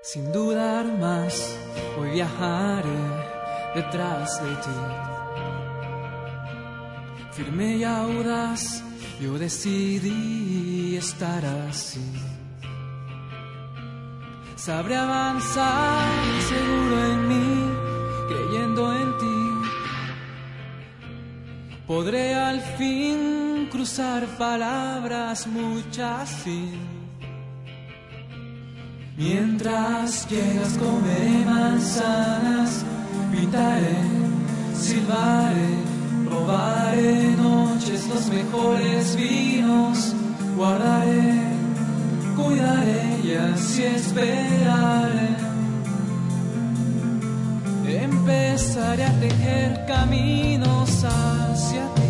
Sin dudar más, hoy viajaré detrás de ti. Firme y audaz, yo decidí estar así. Sabré avanzar seguro en mí, creyendo en ti. Podré al fin cruzar palabras muchas sin Mientras llegas comeré manzanas, pintaré, silbaré, robaré noches los mejores vinos, guardaré, cuidaré y así esperaré. Empezaré a tejer caminos hacia ti.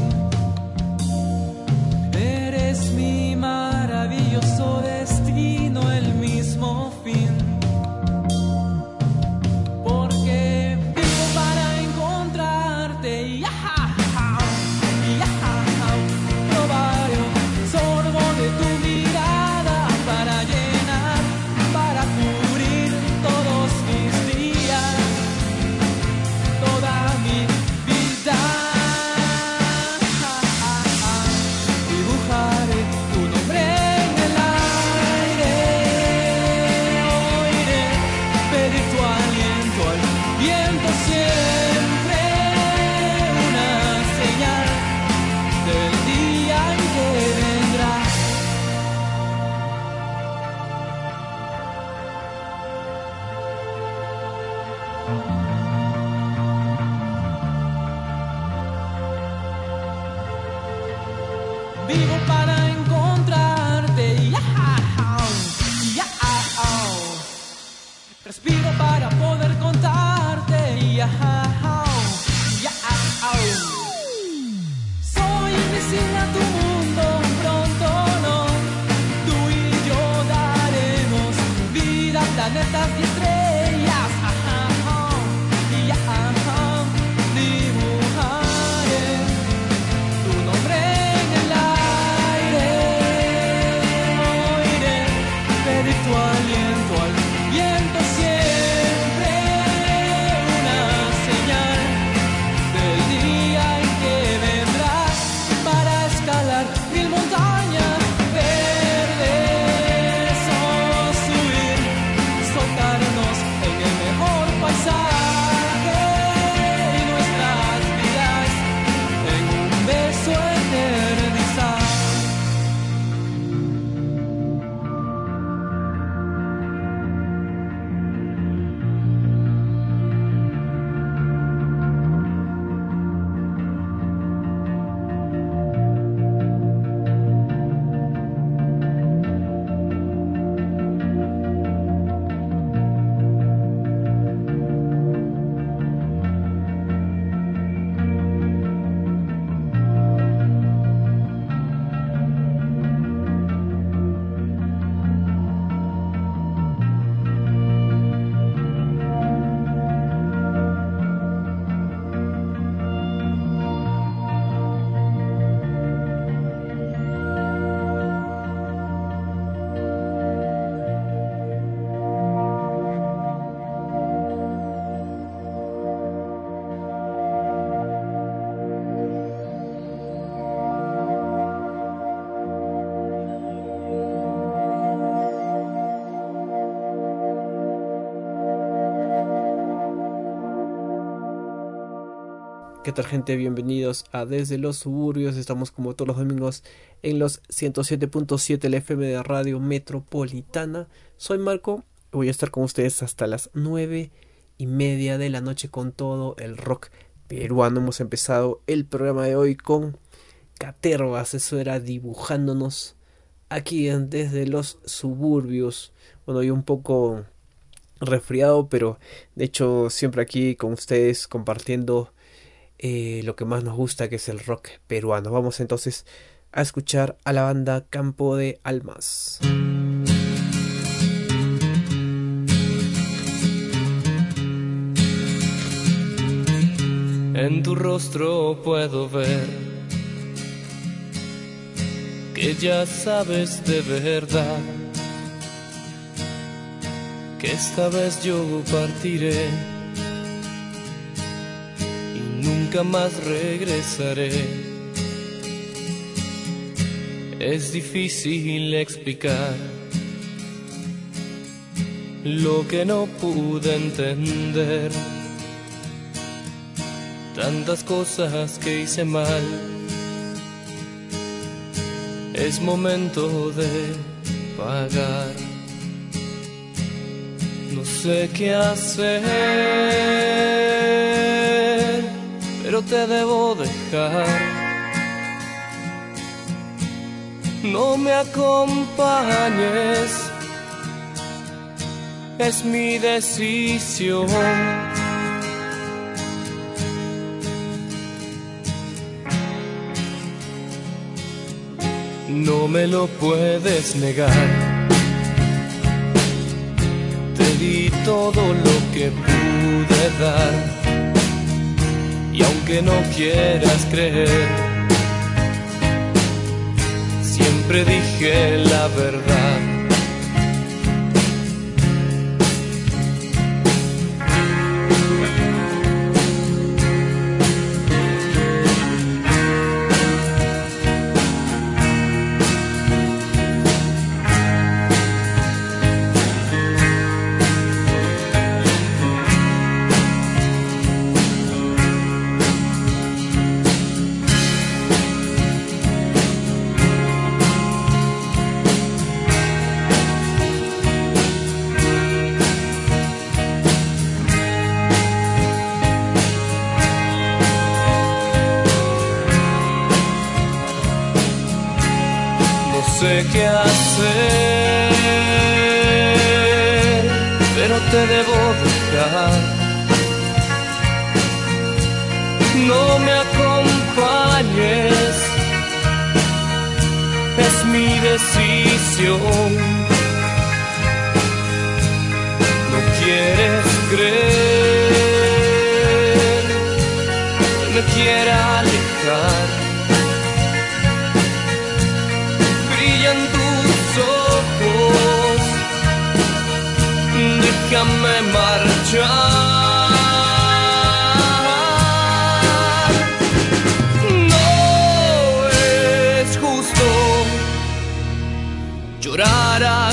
¿Qué tal gente? Bienvenidos a Desde los Suburbios. Estamos como todos los domingos en los 107.7 el FM de Radio Metropolitana. Soy Marco. Voy a estar con ustedes hasta las 9 y media de la noche con todo el rock peruano. Hemos empezado el programa de hoy con Catervas. Eso era dibujándonos aquí Desde los Suburbios. Bueno, yo un poco resfriado, pero de hecho siempre aquí con ustedes compartiendo eh, lo que más nos gusta, que es el rock peruano. Vamos entonces a escuchar a la banda Campo de Almas. En tu rostro puedo ver que ya sabes de verdad que esta vez yo partiré nunca más regresaré. Es difícil explicar lo que no pude entender. Tantas cosas que hice mal. Es momento de pagar. No sé qué hacer, pero te debo dejar. No me acompañes es mi decisión. No me lo puedes negar. Te di todo lo que pude dar. Y aunque no quieras creer, siempre dije la verdad. Qué hacer, pero te debo dejar. No me acompañes, es mi decisión. Déjame marchar. No es justo llorar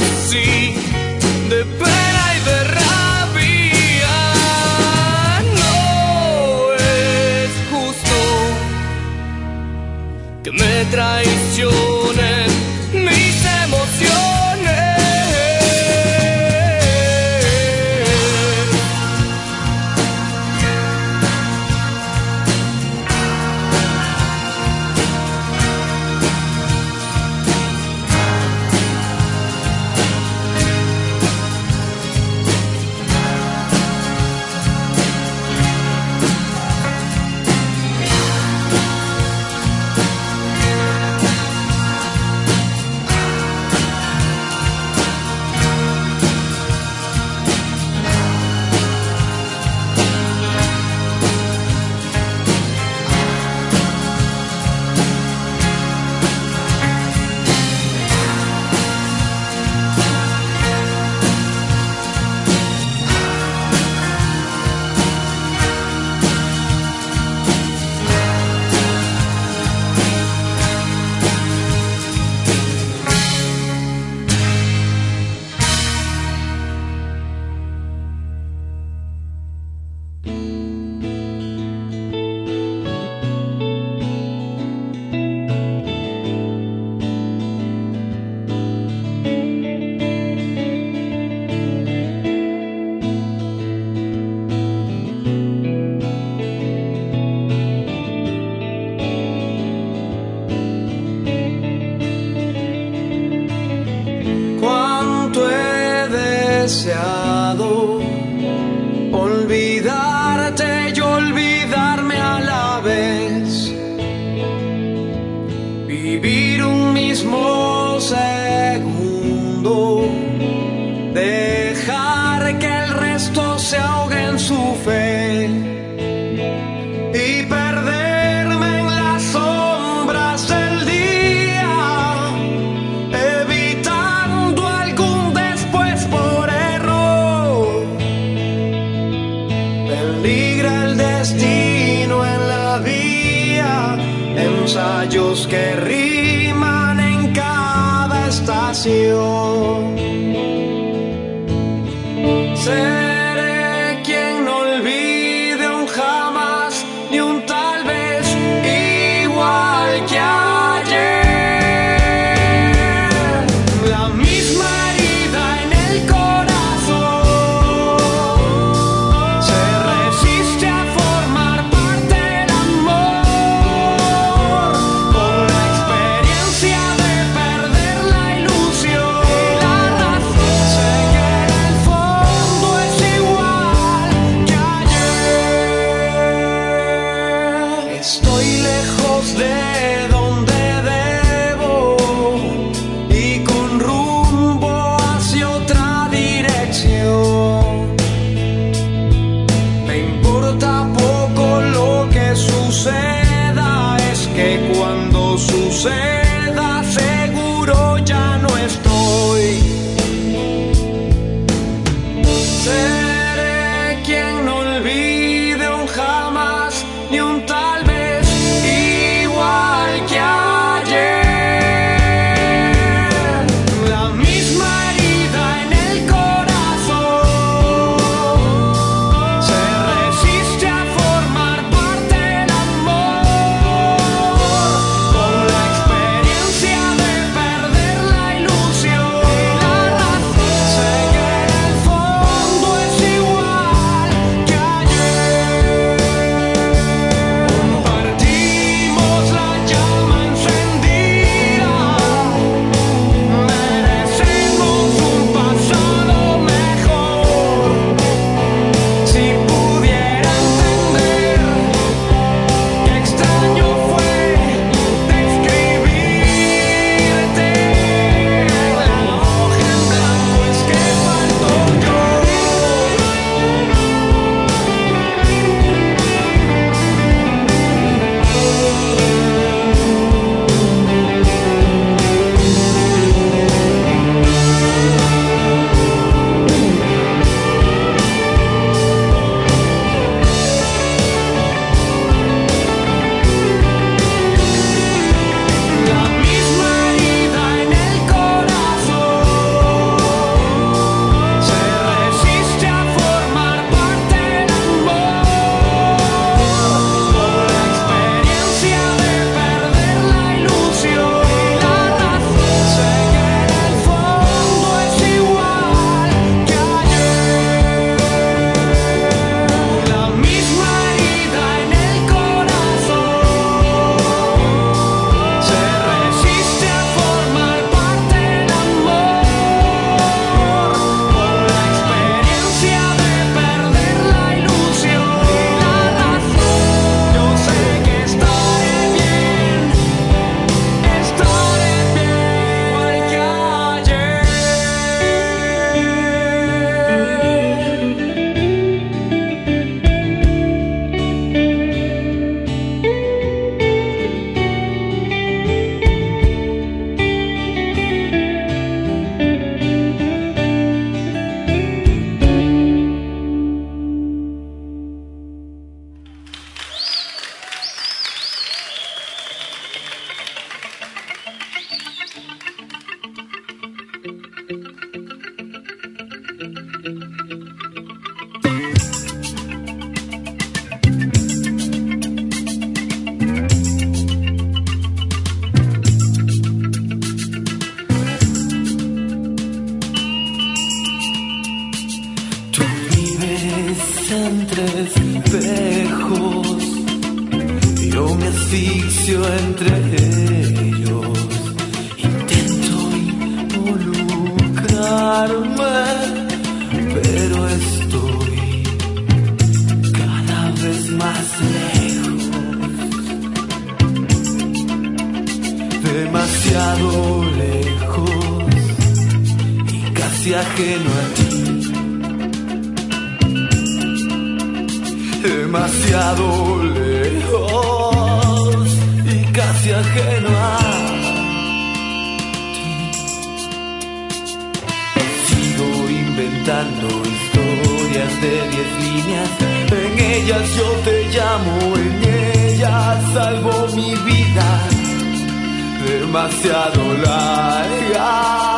y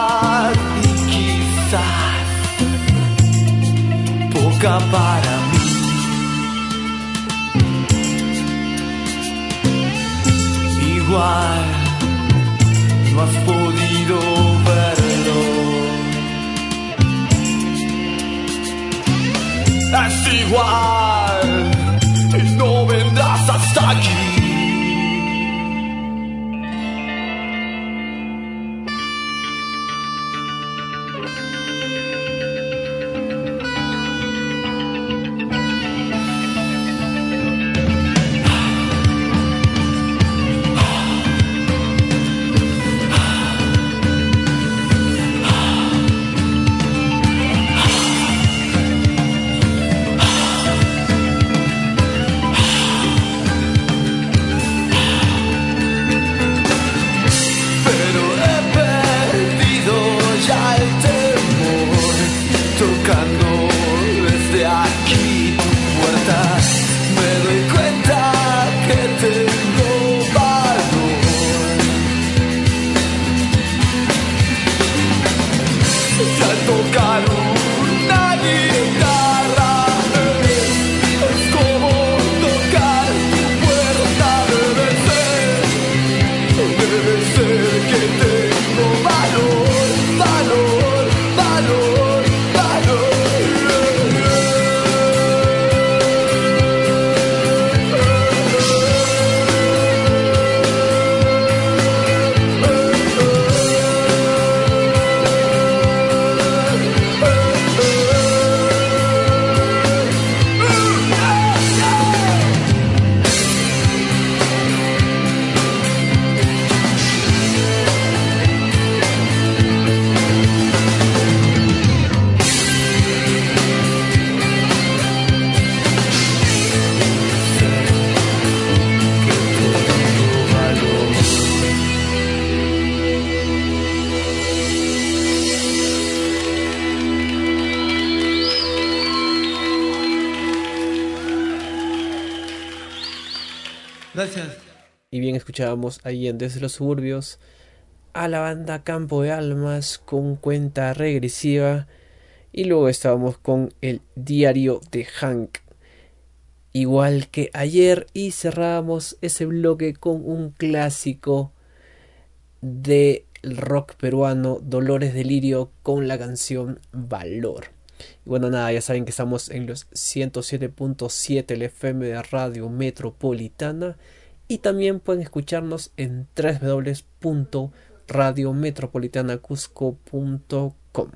quizás poca para mí. Igual no has podido verlo. Es igual bien escuchábamos ahí en Desde los Suburbios a la banda Campo de Almas con cuenta regresiva. Y luego estábamos con el diario de Hank. Igual que ayer y cerrábamos ese bloque con un clásico de rock peruano Dolores Delirio con la canción Valor. Y bueno, nada, ya saben que estamos en los 107.7 el FM de Radio Metropolitana y también pueden escucharnos en www.radiometropolitanacusco.com.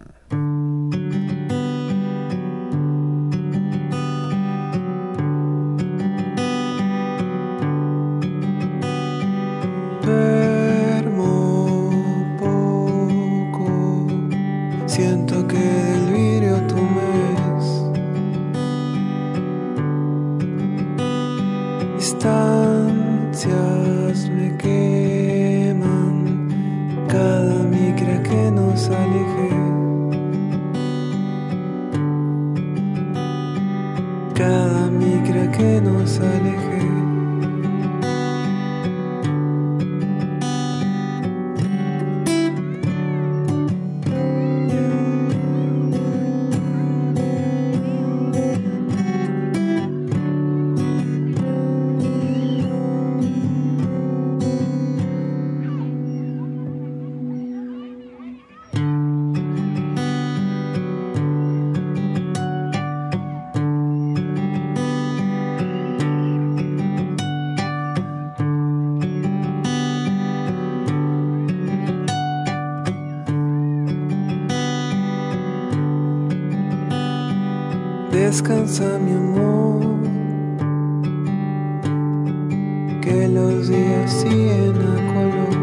que Descansa mi amor, que los días siguen a color.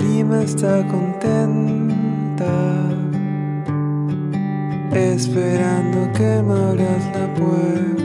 Dime está contenta, esperando que me abras la puerta.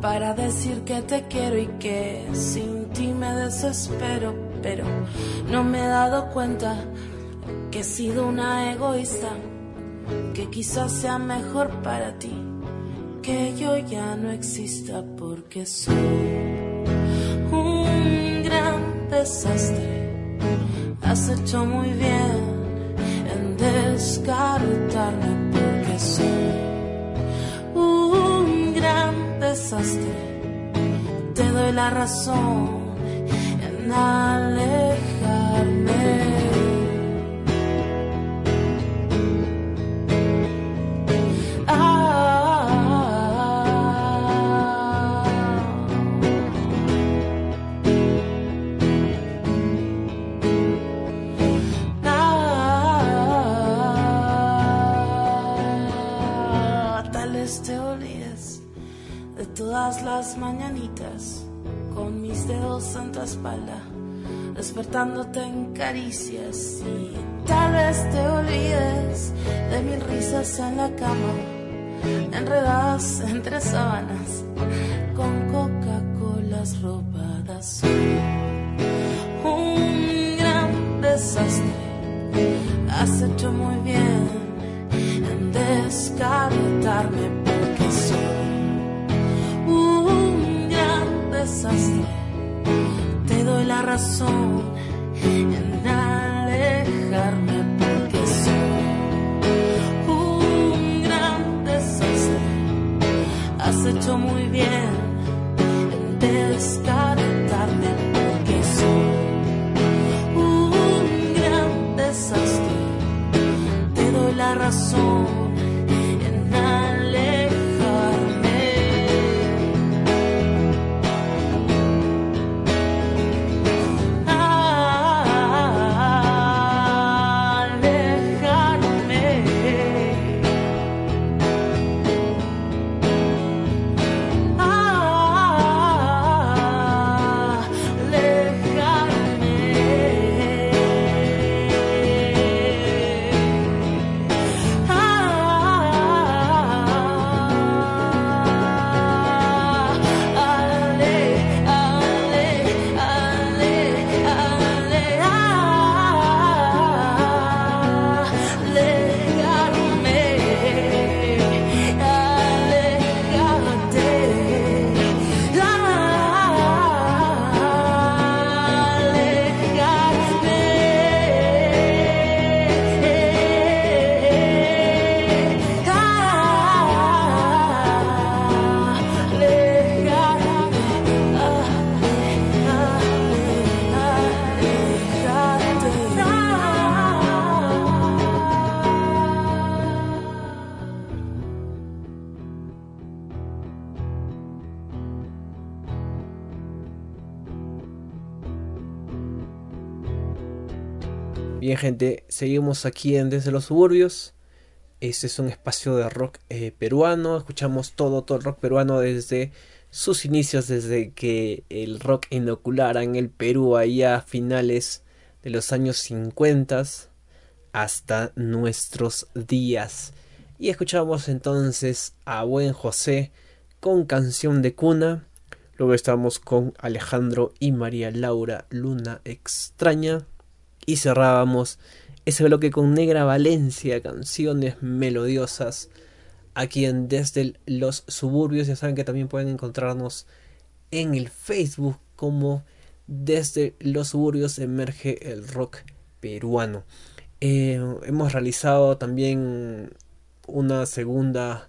para decir que te quiero y que sin ti me desespero, pero no me he dado cuenta que he sido una egoísta, que quizás sea mejor para ti que yo ya no exista porque soy un gran desastre. song despertándote en caricias y tal vez te olvides de mis risas en la cama, enredadas entre sábanas. Gente, seguimos aquí en Desde los Suburbios. Este es un espacio de rock eh, peruano. Escuchamos todo, todo el rock peruano desde sus inicios, desde que el rock inoculara en el Perú allá a finales de los años 50 hasta nuestros días. Y escuchamos entonces a Buen José con canción de cuna. Luego estamos con Alejandro y María Laura Luna Extraña. Y cerrábamos ese bloque con Negra Valencia, canciones melodiosas. Aquí en Desde los Suburbios. Ya saben que también pueden encontrarnos en el Facebook como Desde los Suburbios emerge el rock peruano. Eh, hemos realizado también una segunda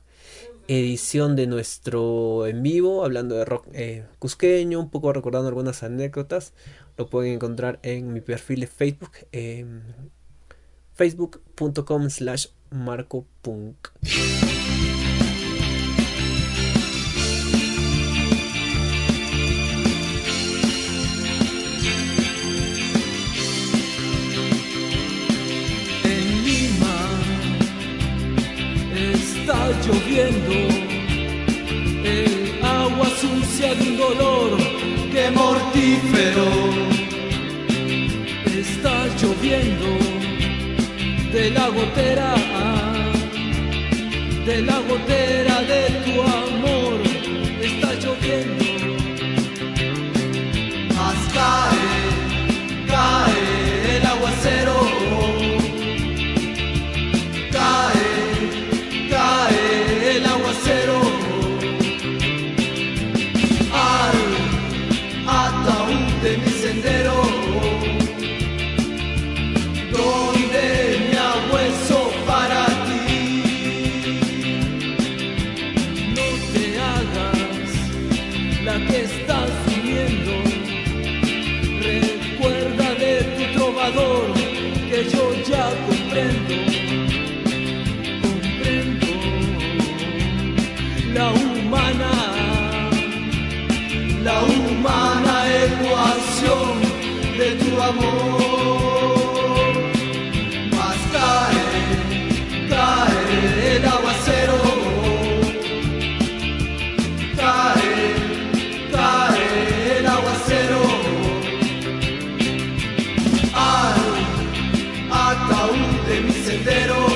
edición de nuestro en vivo, hablando de rock eh, cusqueño, un poco recordando algunas anécdotas. Lo pueden encontrar en mi perfil de Facebook, eh, facebook.com slash marcopunk. En está lloviendo, el agua sucia de un dolor que mortífero. Está lloviendo de la gotera, de la gotera de tu amor. mi sendero.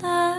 다.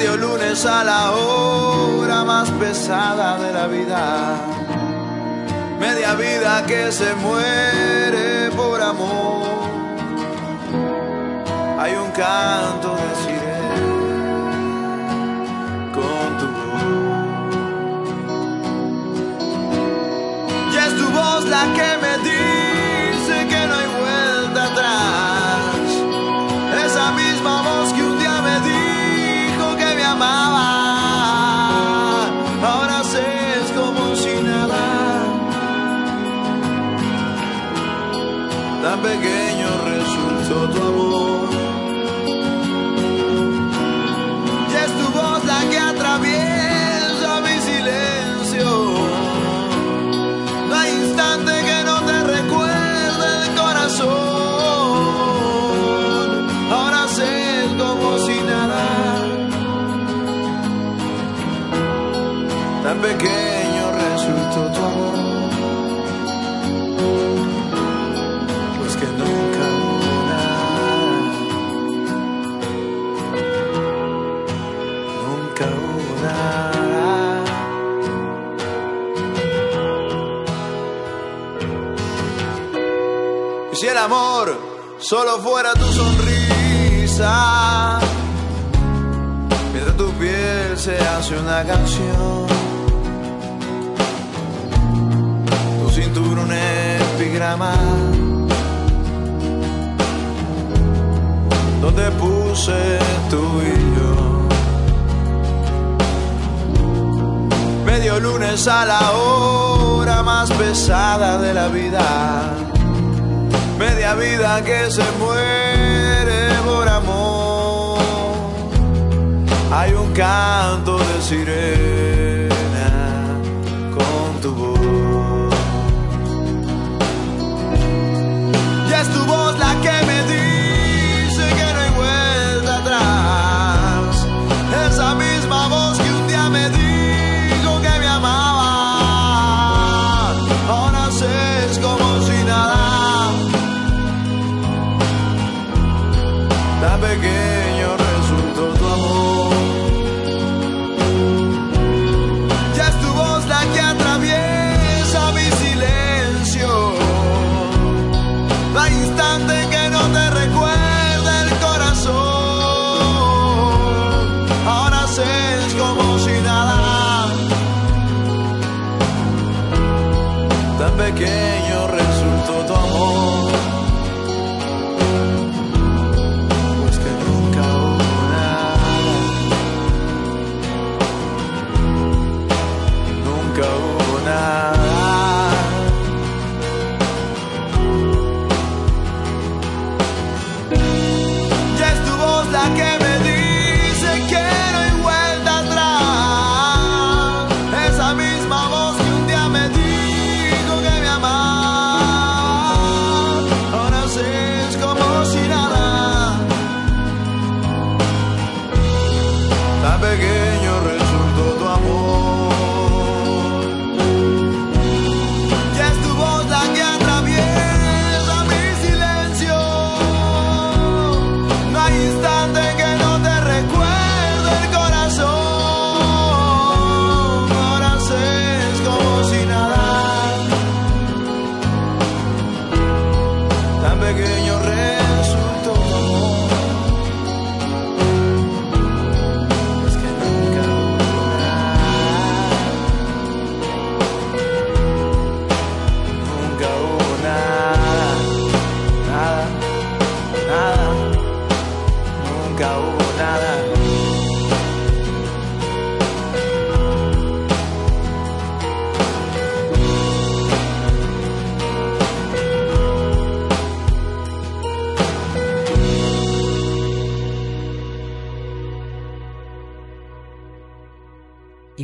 medio lunes a la hora más pesada de la vida. Media vida que se muere por amor. Hay un canto de sirena con tu voz. Y es tu voz la que me began. amor solo fuera tu sonrisa. Mientras tu piel se hace una canción, tu cinturón un epigrama. Donde puse tú y yo. Medio lunes a la hora más pesada de la vida media vida que se muere por amor. Hay un canto de sirena.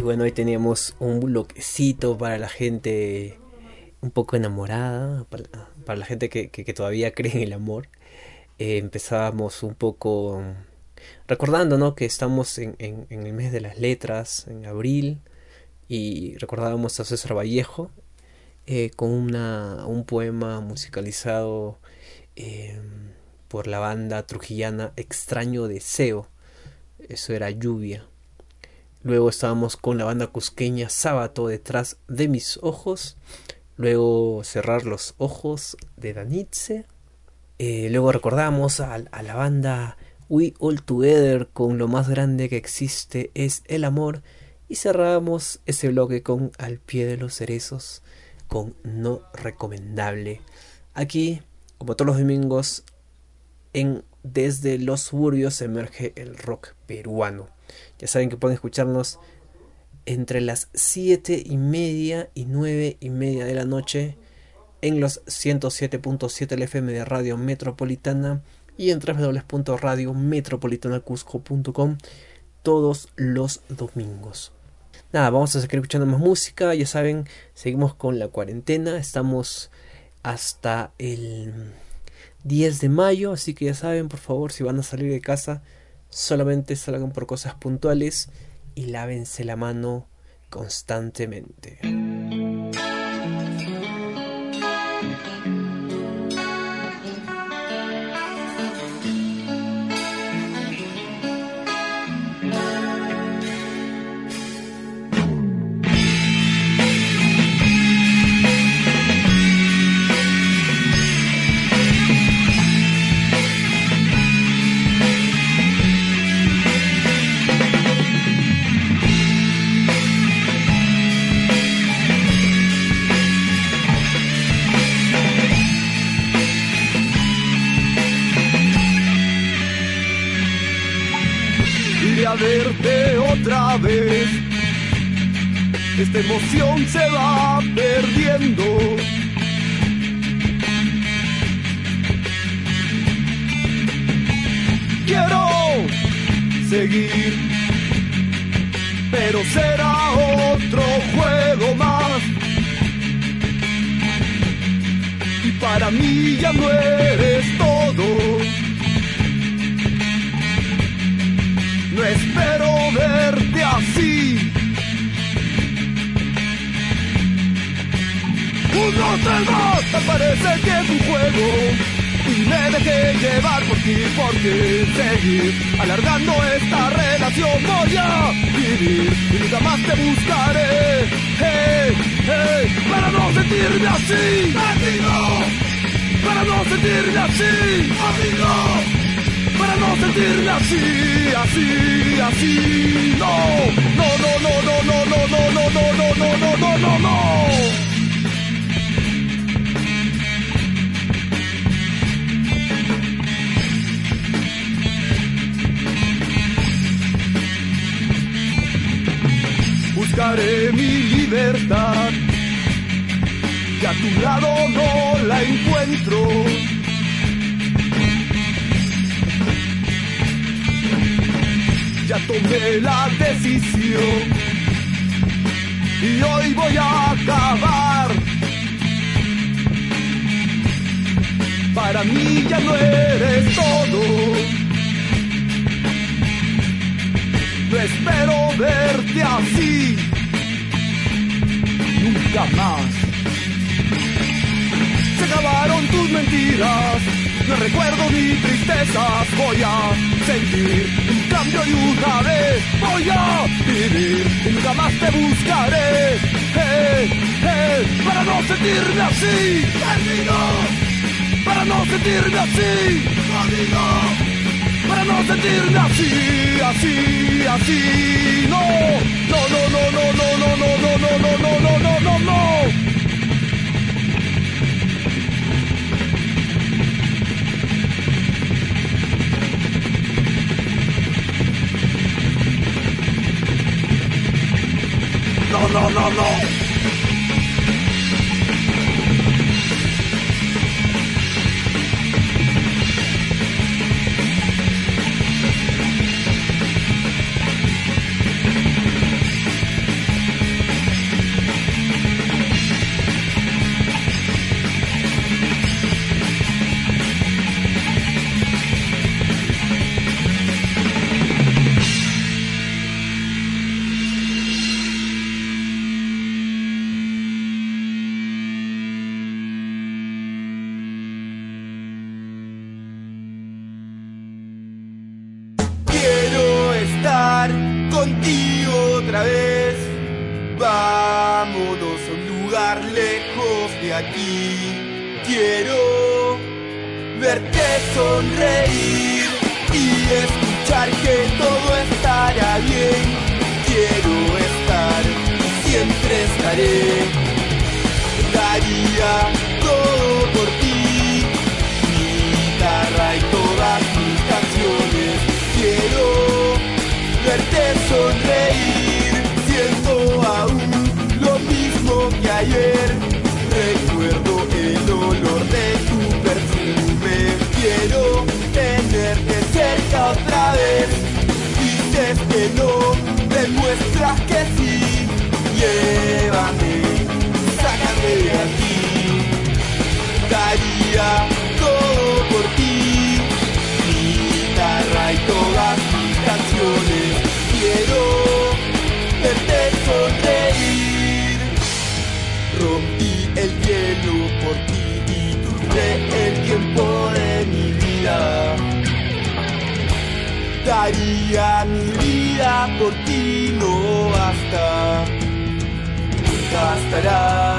bueno, hoy teníamos un bloquecito para la gente un poco enamorada, para, la gente que, todavía cree en el amor. Eh, empezábamos un poco recordando ¿no? que estamos en, el mes de las letras, en abril, y recordábamos a César Vallejo eh, con una, un poema musicalizado eh, por la banda trujillana Extraño Deseo. Eso era lluvia. Luego estábamos con la banda cusqueña Sábato detrás de mis ojos. Luego cerrar los ojos de Danitze. Eh, luego recordamos a, la banda We All Together con lo más grande que existe es el amor. Y cerramos ese bloque con Al pie de los cerezos con No Recomendable. Aquí, como todos los domingos, en Desde los suburbios emerge el rock peruano. Ya saben que pueden escucharnos entre las 7 y media y 9 y media de la noche en los 107.7 FM de Radio Metropolitana y en www.radiometropolitanacusco.com todos los domingos. Nada, vamos a seguir escuchando más música, ya saben, seguimos con la cuarentena, estamos hasta el 10 de mayo, así que ya saben, por favor, si van a salir de casa, solamente salgan por cosas puntuales y lávense la mano constantemente. Esta emoción se va perdiendo. Quiero seguir, pero será otro juego más. Y para mí ya no eres todo. No espero verte así. Uno, tres, dos, tal parece que es un juego. Y me dejé llevar por ti, porque seguir alargando esta relación voy a vivir y nunca más te buscaré. Hey, hey, para no sentirme así, amigo. Para no sentirme así, amigo para no sentirme así, así, así. No, no, no, no, no, no, no, no, no, no, no, no, no, no, no, Buscaré mi libertad, que a tu lado no la encuentro. ya tomé la decisión y hoy voy a acabar. Para mí ya no eres todo. No espero verte así, nunca más. Se acabaron tus mentiras, no recuerdo ni tristezas, voy a sentir un cambio y una vez voy a vivir. Y nunca más te buscaré. Hey, hey, para no sentirme así, amigo, para no sentirme así, para no sentirme así, así, así, no, no, no, no, no, no, no, no, no, no, no, no, no, no, no, no. No, no, no, no. Por ti, no basta, nunca bastará.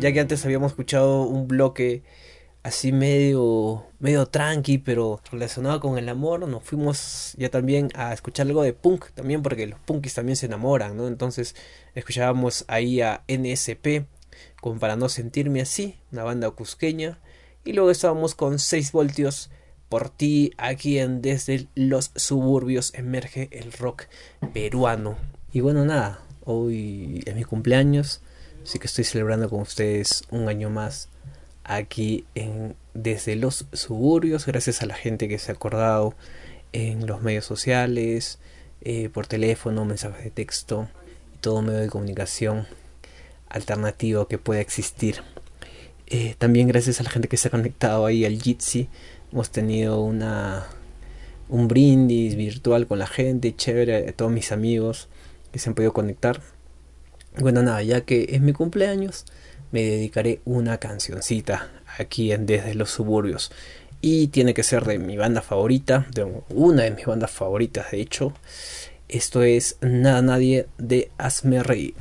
Ya que antes habíamos escuchado un bloque así medio medio tranqui, pero relacionado con el amor, nos fuimos ya también a escuchar algo de punk también porque los punkis también se enamoran, ¿no? Entonces escuchábamos ahí a NSP como para no sentirme así, una banda cusqueña, y luego estábamos con 6 voltios por ti aquí en desde los suburbios emerge el rock peruano. Y bueno, nada, hoy es mi cumpleaños, así que estoy celebrando con ustedes un año más aquí desde los suburbios, gracias a la gente que se ha acordado en los medios sociales, eh, por teléfono, mensajes de texto y todo medio de comunicación alternativo que pueda existir. Eh, también gracias a la gente que se ha conectado ahí al Jitsi, hemos tenido una un brindis virtual con la gente, chévere, a todos mis amigos que se han podido conectar. Bueno, nada, ya que es mi cumpleaños, me dedicaré una cancioncita aquí en Desde los Suburbios. Y tiene que ser de mi banda favorita, de una de mis bandas favoritas, de hecho. Esto es Nada Nadie de Hazme Reír.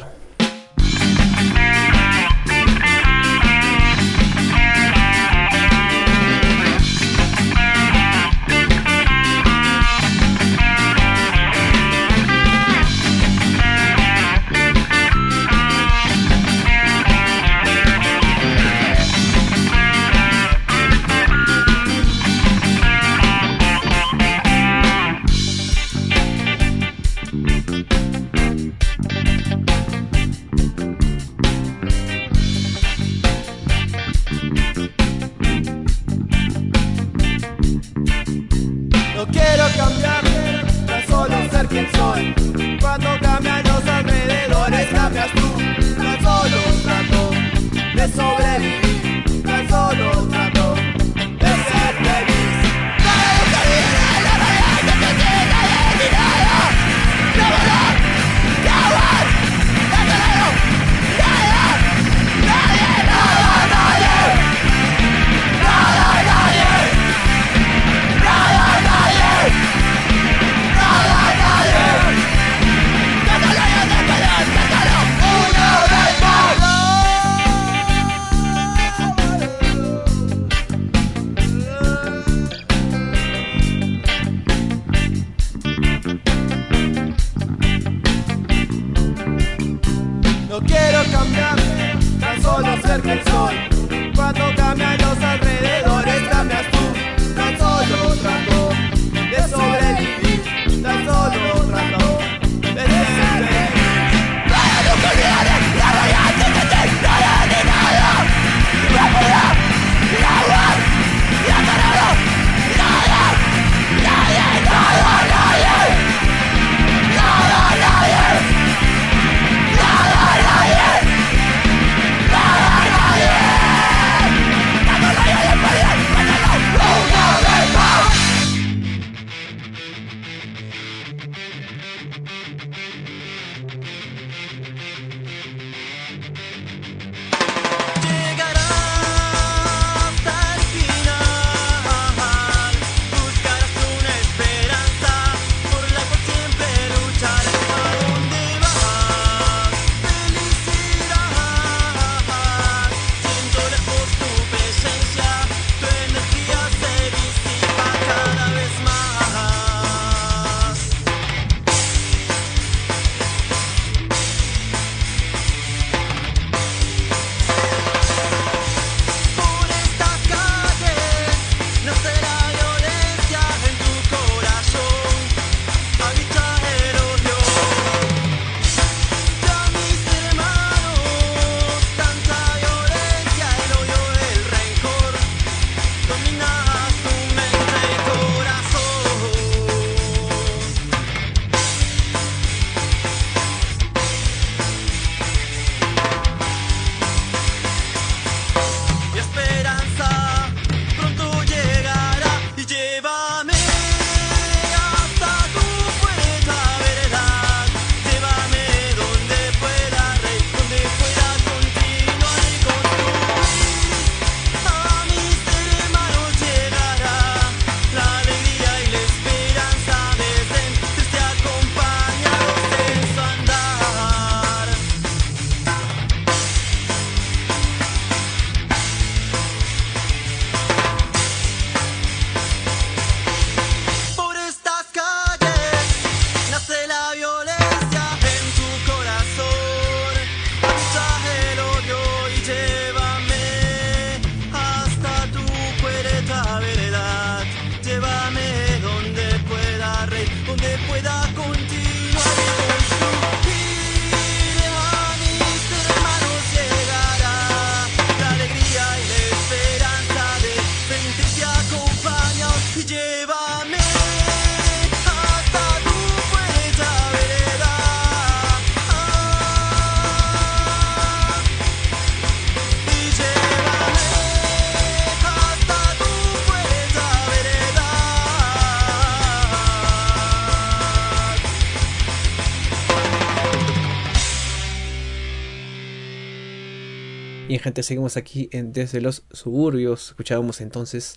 Seguimos aquí Desde los Suburbios. Escuchábamos entonces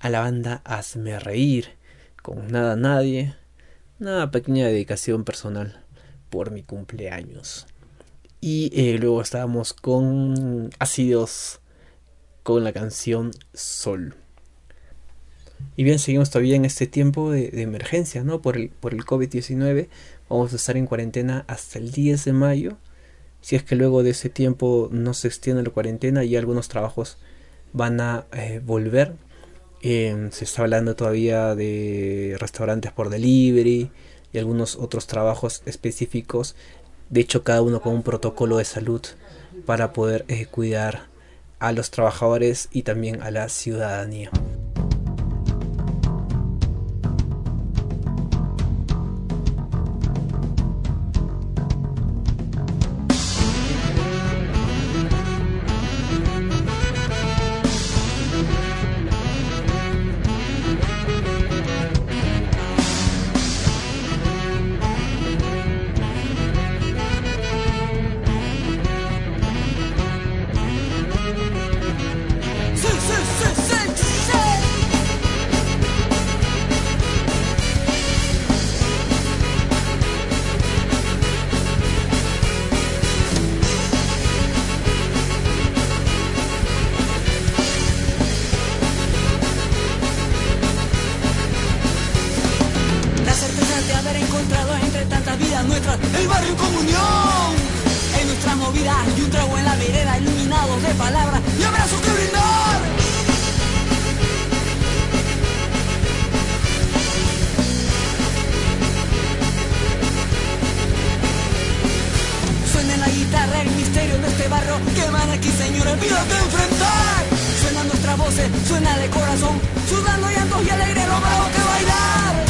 a la banda Hazme Reír con Nada Nadie. Una pequeña dedicación personal por mi cumpleaños. Y eh, luego estábamos con Ácidos con la canción Sol. Y bien, seguimos todavía en este tiempo de, de emergencia, ¿no? Por el, por el COVID-19. Vamos a estar en cuarentena hasta el 10 de mayo. Si es que luego de ese tiempo no se extiende la cuarentena y algunos trabajos van a eh, volver. Eh, se está hablando todavía de restaurantes por delivery y algunos otros trabajos específicos. De hecho, cada uno con un protocolo de salud para poder eh, cuidar a los trabajadores y también a la ciudadanía. Que van aquí, señores, vidas de enfrentar. Suenan nuestras voces, suena de corazón, sudando llantos y alegre lo bravo que bailar.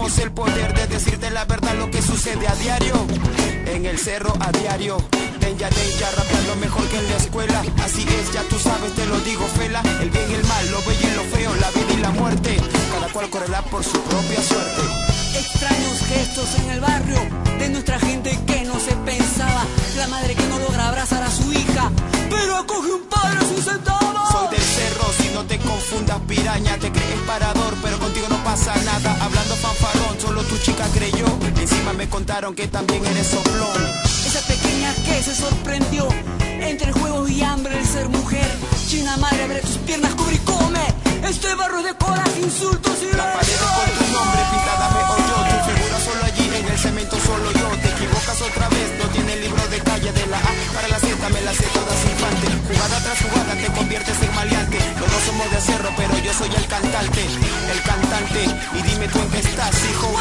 Que tengamos el poder de decirte la verdad lo que sucede a diario. En el cerro a diario Denja, denja, rapeando mejor que en la escuela. Así es, ya tú sabes, te lo digo, fela El bien y el mal, lo bello y lo feo, la vida y la muerte. Cada cual correrá por su que también eres soplón. Esa pequeña que se sorprendió entre juegos y hambre el ser mujer. China madre, abre tus piernas, cubre y come. Este barro de colas, insultos y La pared con tu nombre pintada me oyó Tu figura solo allí, en el cemento solo yo. Te equivocas otra vez, no tiene libro de calle De la A. Para la Z me la sé todas infante Jugada tras jugada te conviertes en maleante. Los dos somos de cerro, pero yo soy el cantante El cantante, y dime tú en qué estás, hijo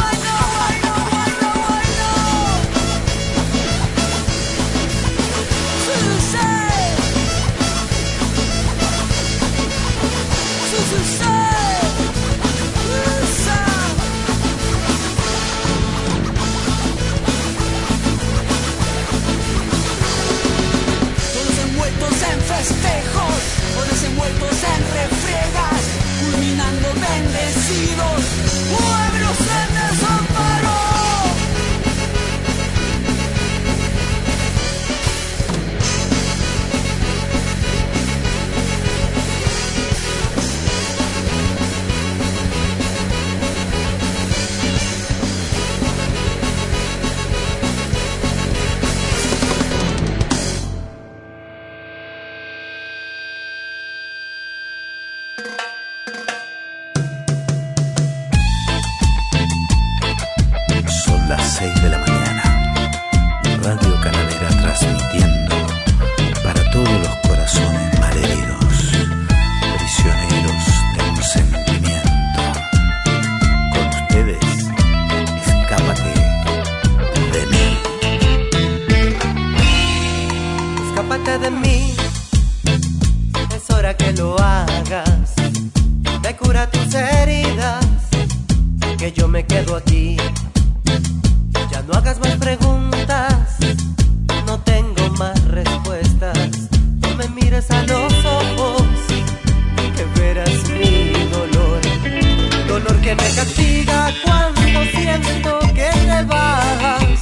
que me castiga cuando siento que te vas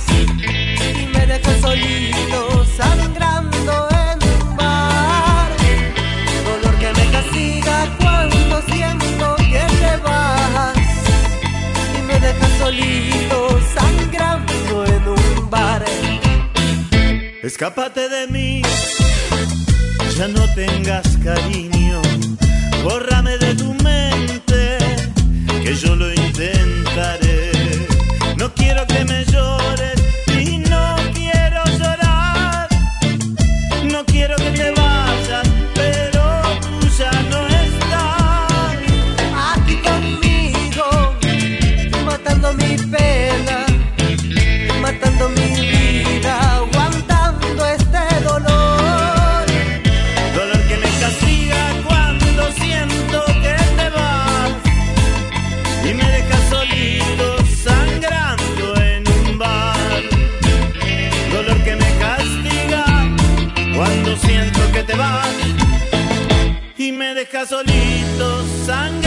y me dejas solito sangrando en tu mar. Dolor que me castiga cuando siento que te vas y me dejas solito sangrando en un bar. Escápate de mí, ya no tengas cariño, bórrame de que yo lo intentaré. No quiero que me llores. te vas y me dejas solito sangre.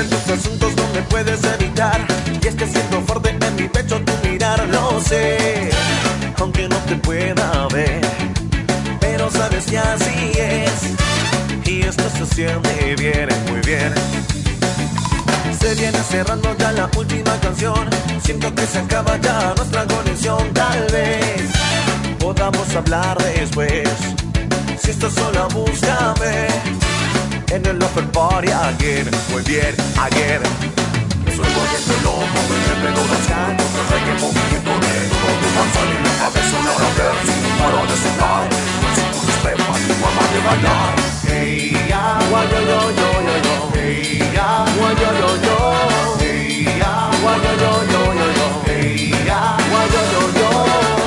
En tus asuntos no me puedes evitar. Y es que siento fuerte en mi pecho tu mirar. Lo sé, aunque no te pueda ver Pero sabes que así es. Y esto se siente bien, muy bien. Se viene cerrando ya la última canción. Siento que se acaba ya nuestra conexión. Tal vez podamos hablar después. Si estás sola búscame en el Upper Party again, muy bien, again. Soy volviendo loco, me pego las ganas, me reggae movimiento negro, tu manzana en la cabeza, una ver, sin paro de sudar, si tú respetas tu forma de bailar. Hey, ya, guay, yo, yo, yo, yo, yo, hey, ya, guay, yo, yo, yo, hey, ya, guay, yo, yo, yo, yo, yo, hey, ya, guay, yo, yo, yo.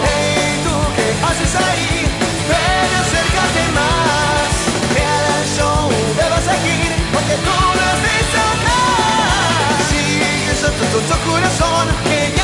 Hey, tú, ¿qué haces ahí? Sigue tu tonto corazón, que ya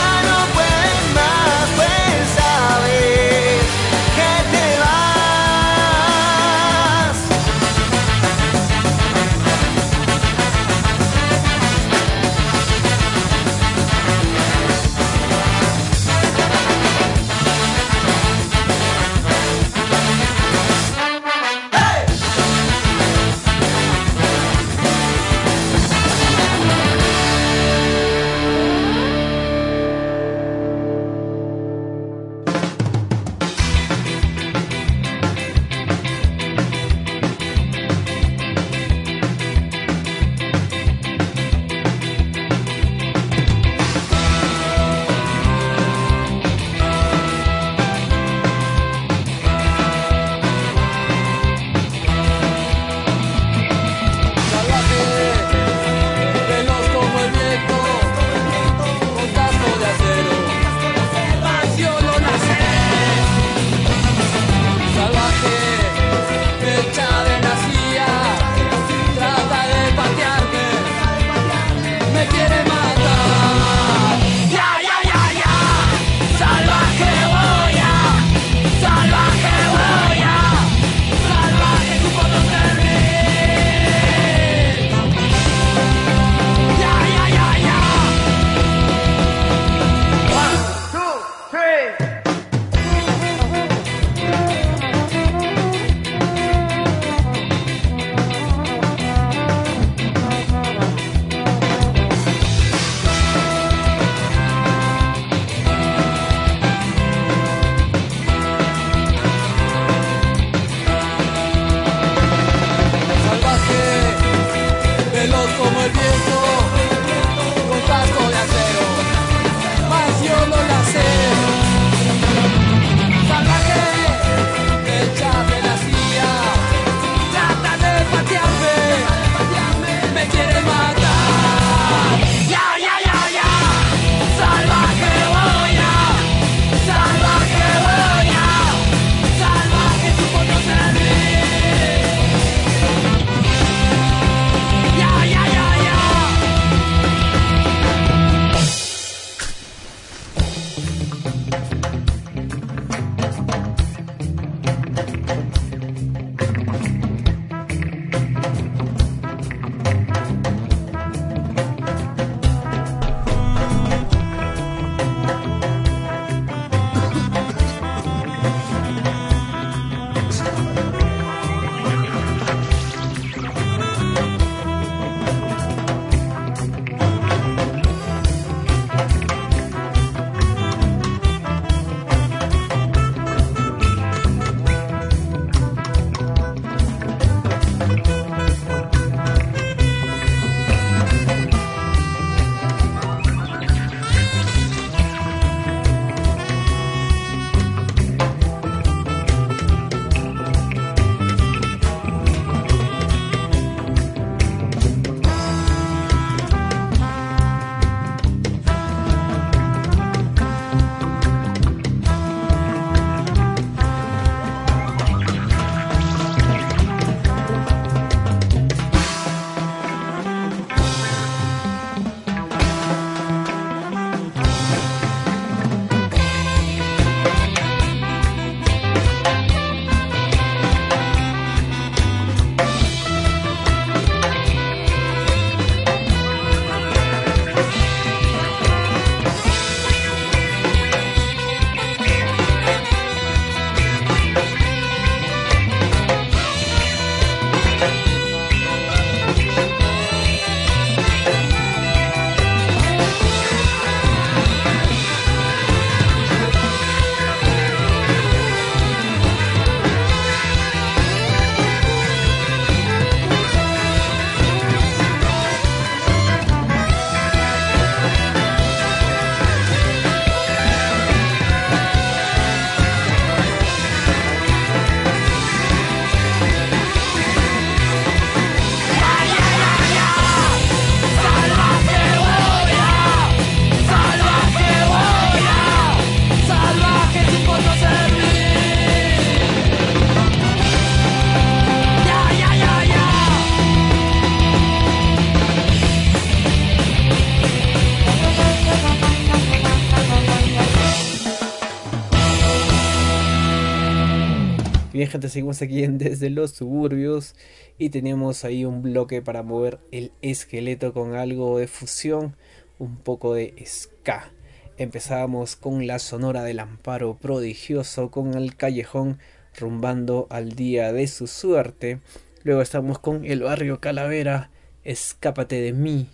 gente, seguimos aquí en Desde los Suburbios y tenemos ahí un bloque para mover el esqueleto con algo de fusión, un poco de ska. Empezábamos con la sonora del amparo prodigioso, con el callejón rumbando al día de su suerte. Luego estamos con el barrio Calavera, Escápate de mí.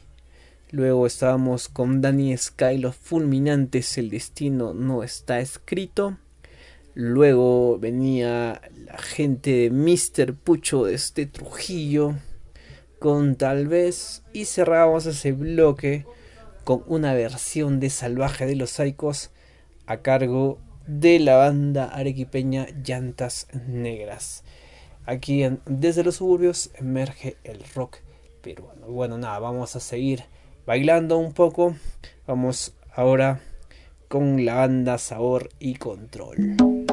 Luego estábamos con Danny Sky, los fulminantes, el destino no está escrito. Luego venía la gente de Mr. Pucho desde Trujillo con tal vez y cerrábamos ese bloque con una versión de Salvaje de los Saicos a cargo de la banda arequipeña Llantas Negras. Aquí desde los suburbios emerge el rock peruano. Bueno, nada, vamos a seguir bailando un poco. Vamos ahora con la banda Sabor y Control.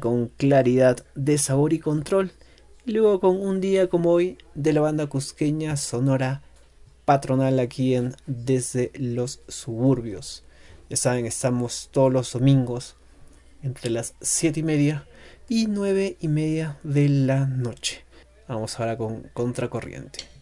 con claridad de sabor y control. Y luego con un día como hoy de la banda cusqueña sonora patronal aquí en Desde los Suburbios. Ya saben, estamos todos los domingos entre las 7 y media y 9 y media de la noche. Vamos ahora con Contracorriente.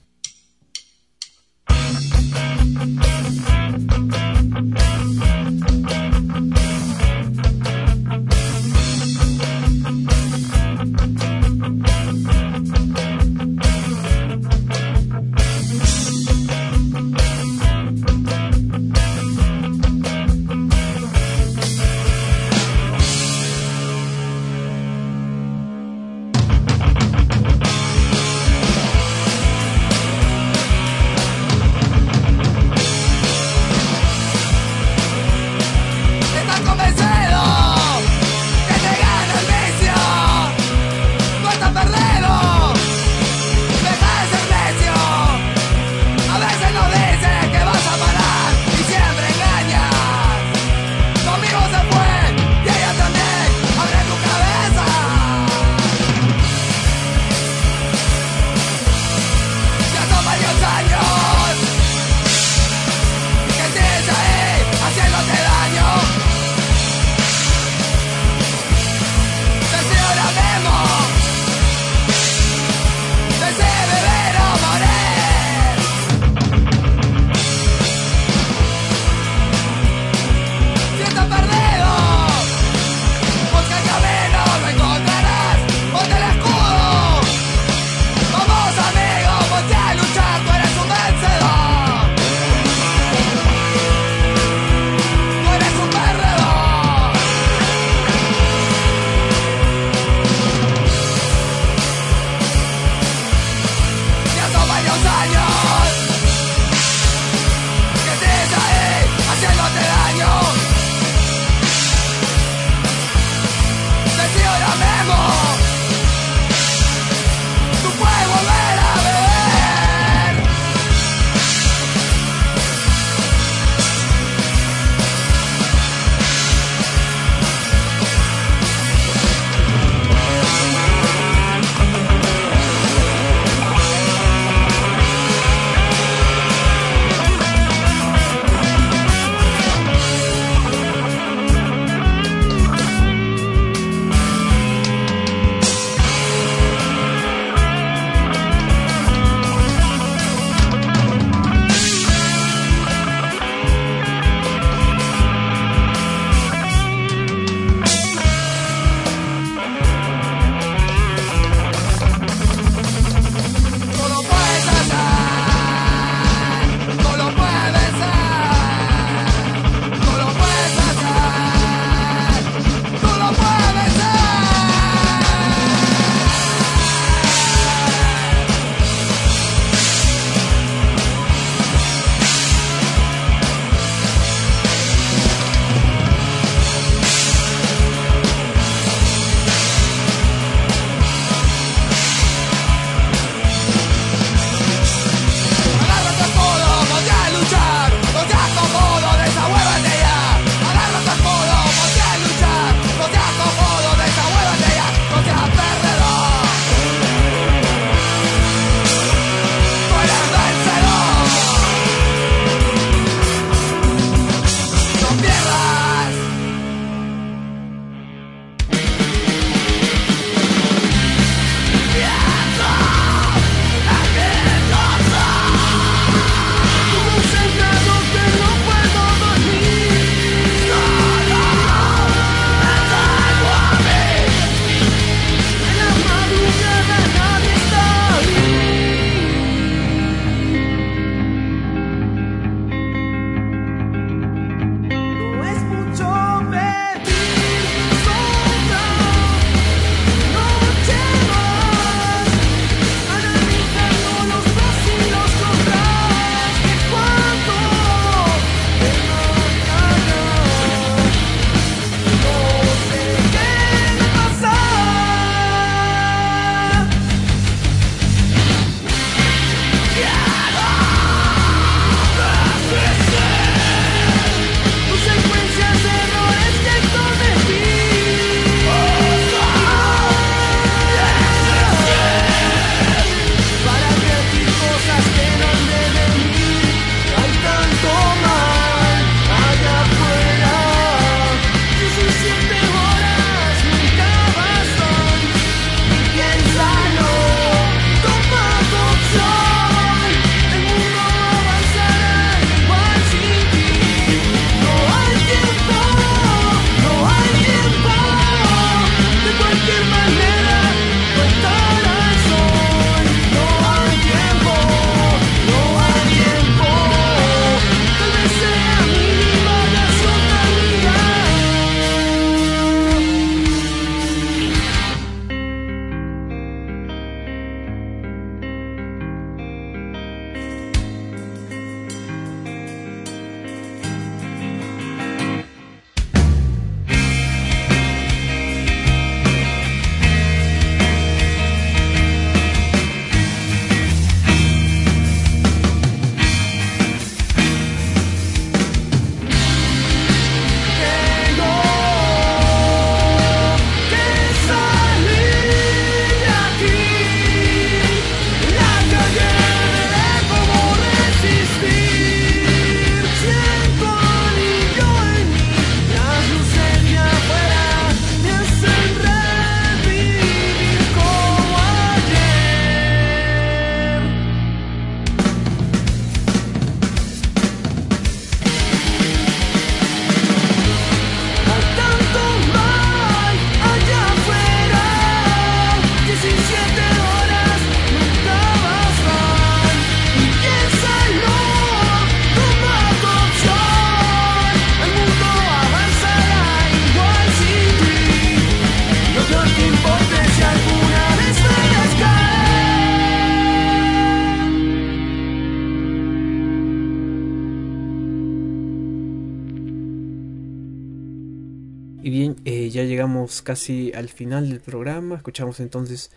Casi al final del programa. Escuchamos entonces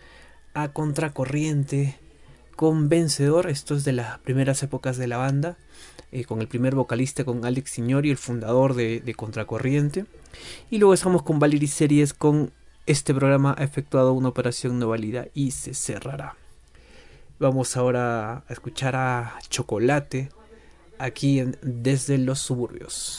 a Contracorriente con Vencedor. Esto es de las primeras épocas de la banda. eh, con el primer vocalista, con Alex Signori, el fundador de, Contracorriente. Y luego estamos con Valerie Series con este programa ha efectuado una operación no válida y se cerrará. Vamos ahora a escuchar a Chocolate aquí Desde los Suburbios.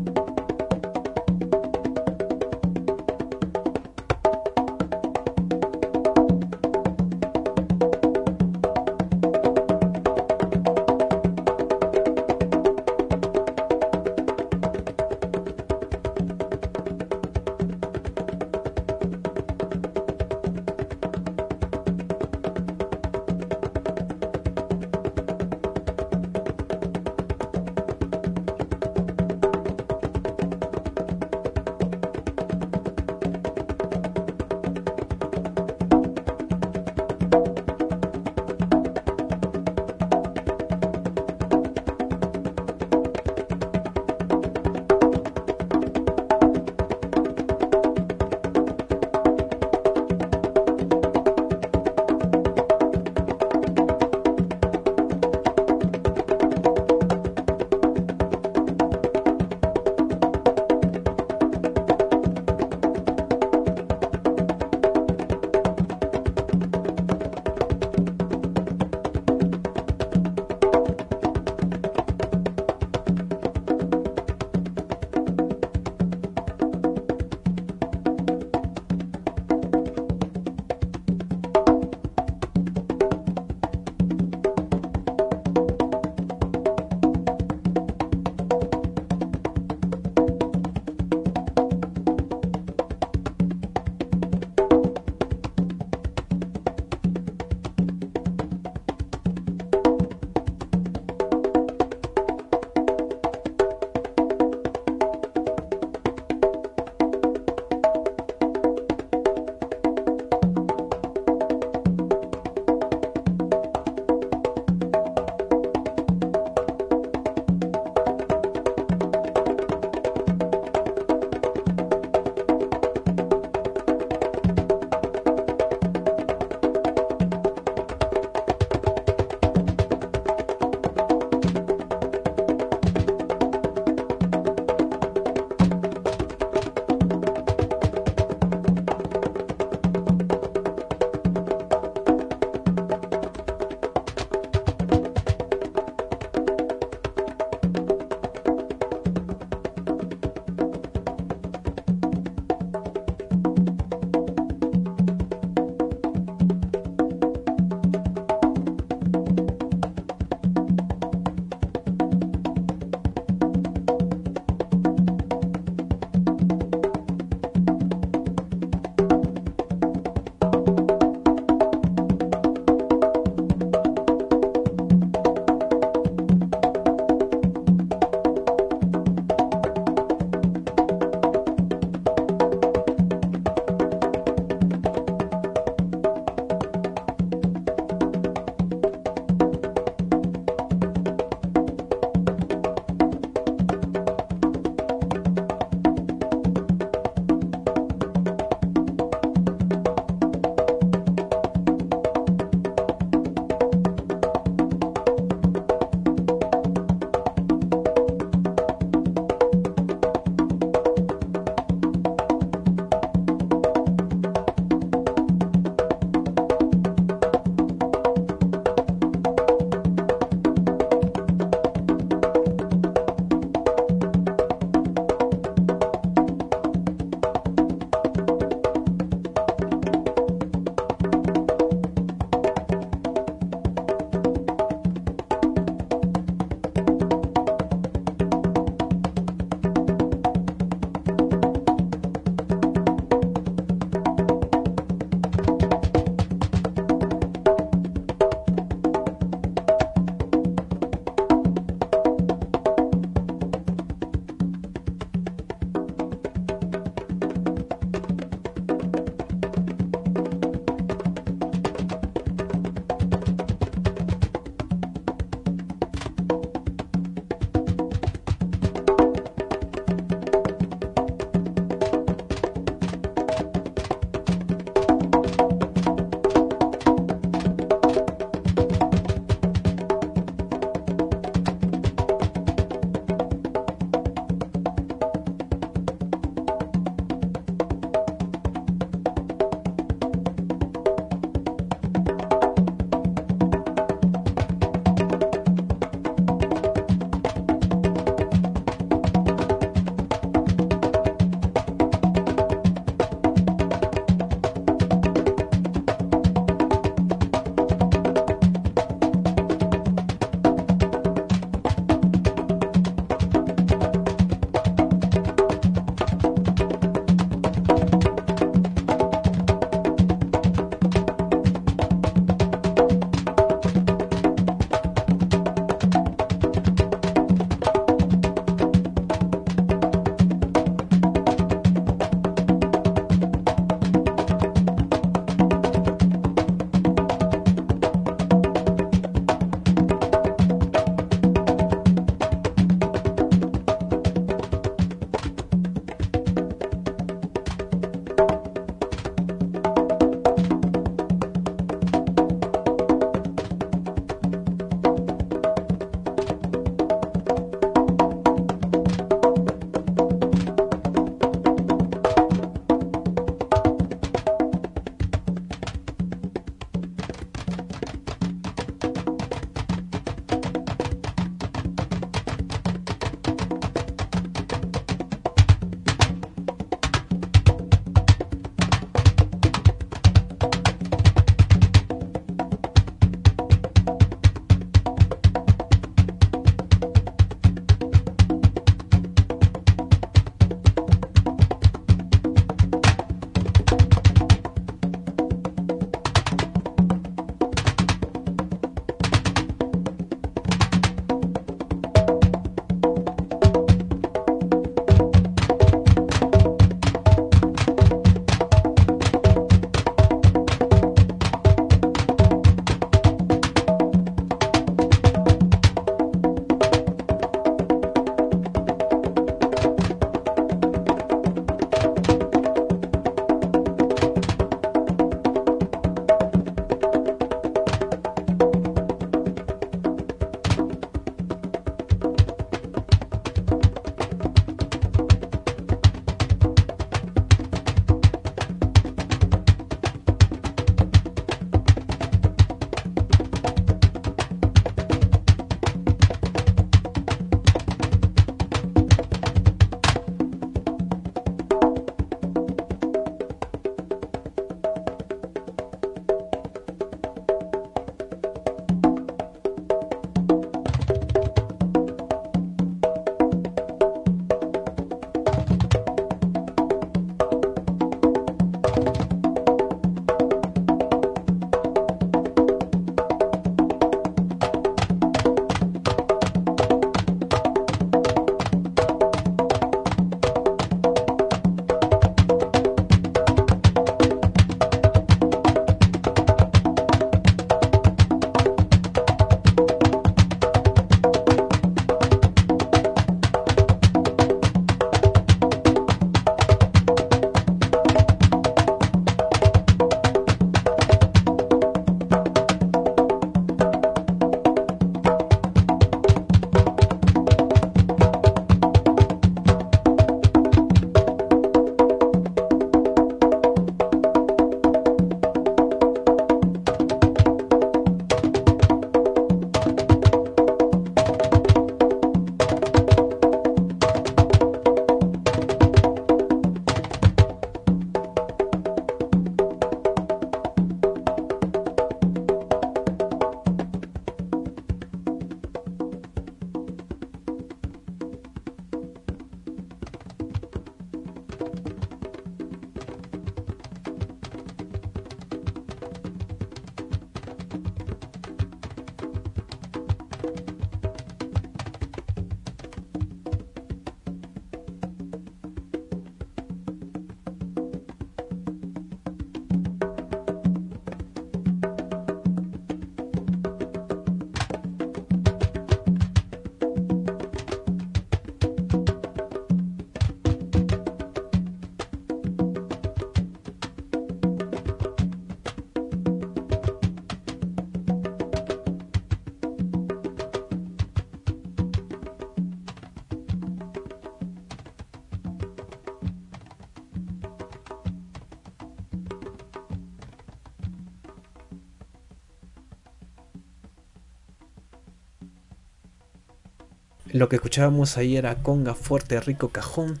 Lo que escuchábamos ahí era Conga Fuerte Rico Cajón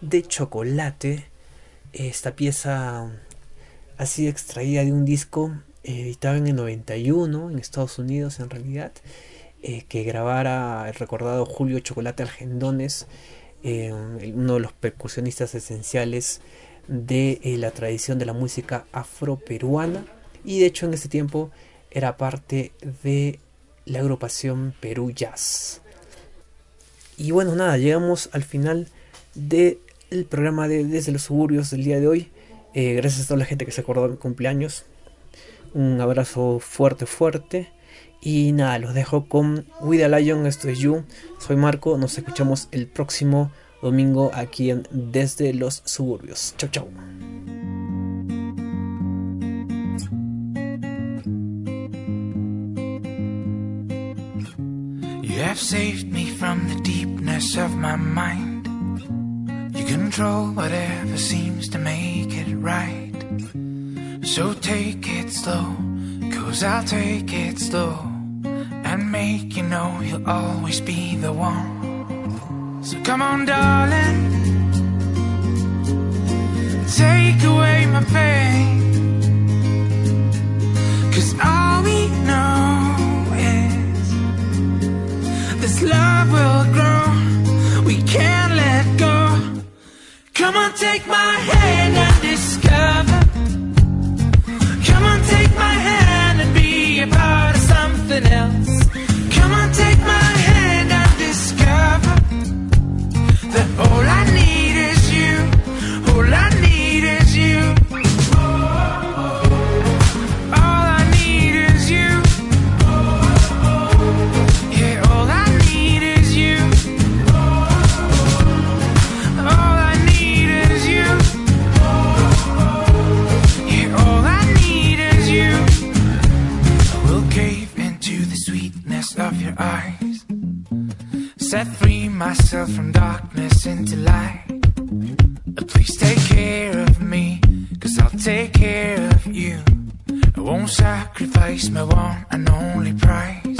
de Chocolate. Esta pieza ha sido extraída de un disco editado en el 91 en Estados Unidos en realidad. eh, que grabara el recordado Julio Chocolate Argendones, eh, uno de los percusionistas esenciales de eh, la tradición de la música afroperuana y de hecho en ese tiempo era parte de la agrupación Perú Jazz. Y bueno, nada, llegamos al final del programa de Desde los Suburbios del día de hoy. Eh, gracias a toda la gente que se acordó de mi cumpleaños. Un abrazo fuerte, fuerte. Y nada, los dejo con We the Lion, esto es You. Soy Marco, nos escuchamos el próximo domingo aquí en Desde los Suburbios. Chau, chau. You have saved me from the deepness of my mind. You control whatever seems to make it right. So take it slow, cause I'll take it slow. And make you know you'll always be the one. So come on, darling. Take away my pain. Cause all we know this love will grow. We can't let go. Come on, take my hand Set free myself from darkness into light. Uh, please take care of me, cause I'll take care of you. I won't sacrifice my one and only prize.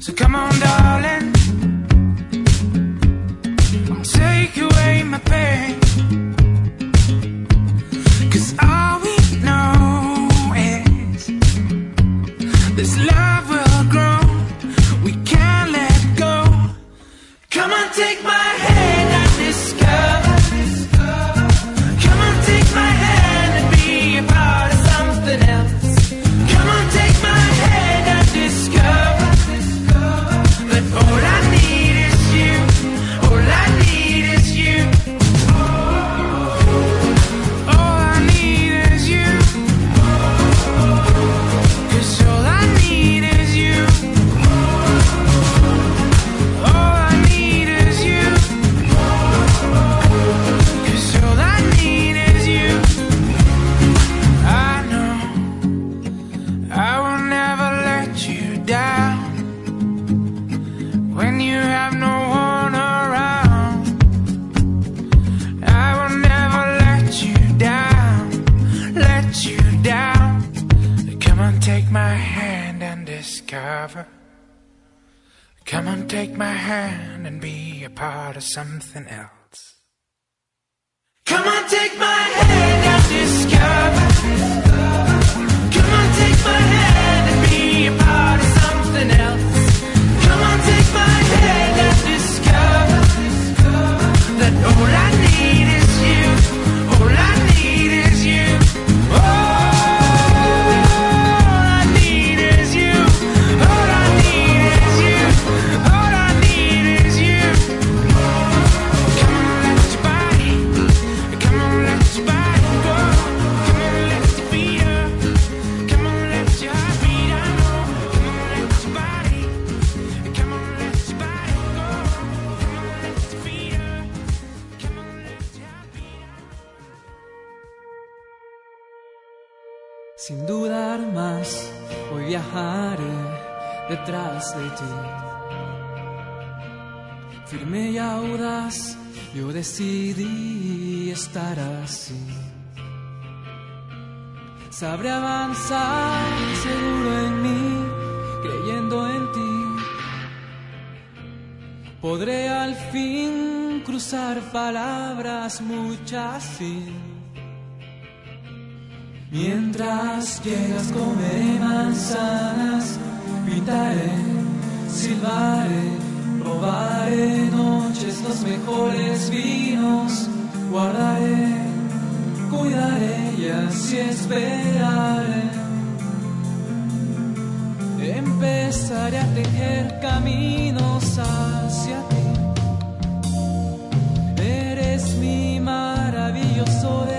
So come on, darling. Take away my pain. Cause all we take my take my hand and be a part of something else. Come on, take my hand and discover. Come on, take my hand and be a part of something else. Come on, take my hand and discover that all detrás de ti. Firme y audaz, yo decidí estar así. Sabré avanzar seguro en mí, creyendo en ti. Podré al fin cruzar palabras muchas sin. Mientras llegas comeré manzanas pintaré, silbaré, robaré noches los mejores vinos, guardaré, cuidaré y así esperaré. Empezaré a tejer caminos hacia ti. Eres mi maravilloso de